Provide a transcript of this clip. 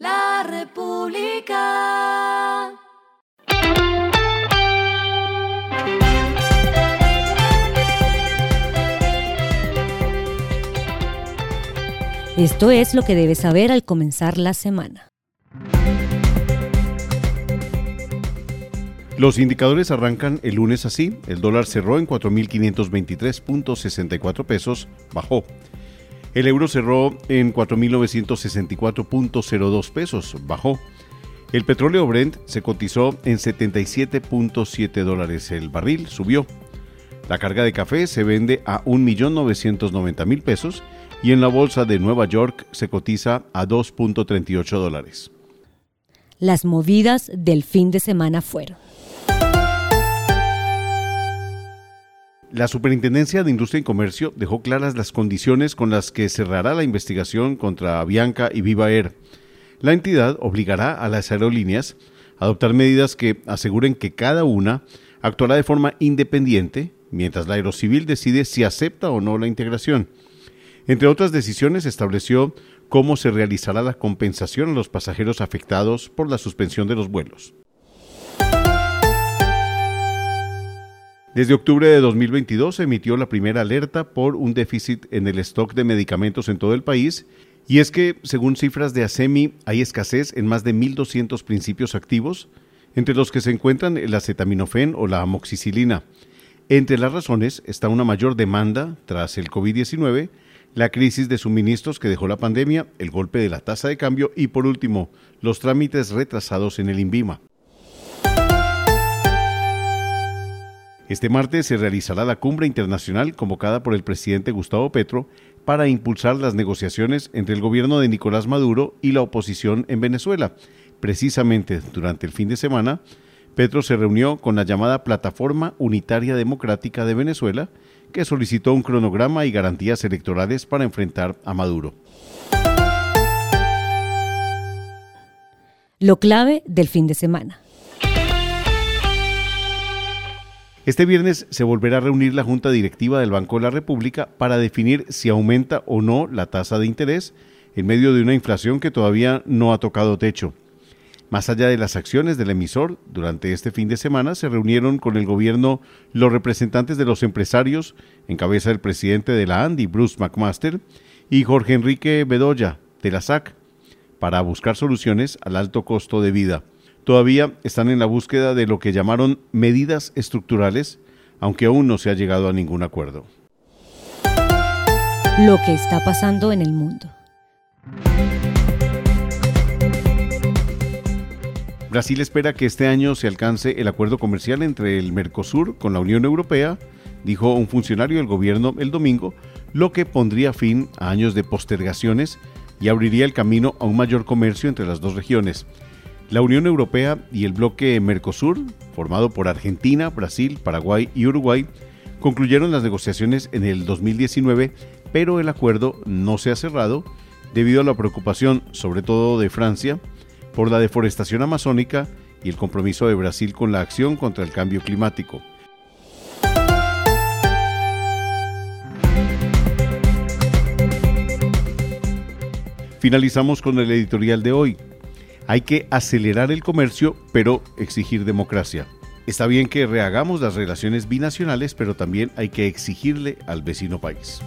La República. Esto es lo que debes saber al comenzar la semana. Los indicadores arrancan el lunes así. El dólar cerró en 4.523.64 pesos, bajó. El euro cerró en 4.964.02 pesos, bajó. El petróleo Brent se cotizó en 77.7 dólares el barril, subió. La carga de café se vende a 1.990.000 pesos y en la bolsa de Nueva York se cotiza a 2.38 dólares. Las movidas del fin de semana fueron. La Superintendencia de Industria y Comercio dejó claras las condiciones con las que cerrará la investigación contra Avianca y Viva Air. La entidad obligará a las aerolíneas a adoptar medidas que aseguren que cada una actuará de forma independiente, mientras la Aerocivil decide si acepta o no la integración. Entre otras decisiones, estableció cómo se realizará la compensación a los pasajeros afectados por la suspensión de los vuelos. Desde octubre de 2022 se emitió la primera alerta por un déficit en el stock de medicamentos en todo el país, y es que, según cifras de ASEMI, hay escasez en más de 1.200 principios activos, entre los que se encuentran el acetaminofén o la amoxicilina. Entre las razones está una mayor demanda tras el COVID-19, la crisis de suministros que dejó la pandemia, el golpe de la tasa de cambio y, por último, los trámites retrasados en el INVIMA. Este martes se realizará la cumbre internacional convocada por el presidente Gustavo Petro para impulsar las negociaciones entre el gobierno de Nicolás Maduro y la oposición en Venezuela. Precisamente durante el fin de semana, Petro se reunió con la llamada Plataforma Unitaria Democrática de Venezuela, que solicitó un cronograma y garantías electorales para enfrentar a Maduro. Lo clave del fin de semana. Este viernes se volverá a reunir la Junta Directiva del Banco de la República para definir si aumenta o no la tasa de interés en medio de una inflación que todavía no ha tocado techo. Más allá de las acciones del emisor, durante este fin de semana se reunieron con el gobierno los representantes de los empresarios, en cabeza del presidente de la ANDI, Bruce McMaster, y Jorge Enrique Bedoya, de la SAC, para buscar soluciones al alto costo de vida todavía están en la búsqueda de lo que llamaron medidas estructurales, aunque aún no se ha llegado a ningún acuerdo. Lo que está pasando en el mundo. Brasil espera que este año se alcance el acuerdo comercial entre el Mercosur con la Unión Europea, dijo un funcionario del gobierno el domingo, lo que pondría fin a años de postergaciones y abriría el camino a un mayor comercio entre las dos regiones. La Unión Europea y el bloque Mercosur, formado por Argentina, Brasil, Paraguay y Uruguay, concluyeron las negociaciones en el 2019, pero el acuerdo no se ha cerrado debido a la preocupación, sobre todo de Francia, por la deforestación amazónica y el compromiso de Brasil con la acción contra el cambio climático. Finalizamos con el editorial de hoy. Hay que acelerar el comercio, pero exigir democracia. Está bien que rehagamos las relaciones binacionales, pero también hay que exigirle al vecino país.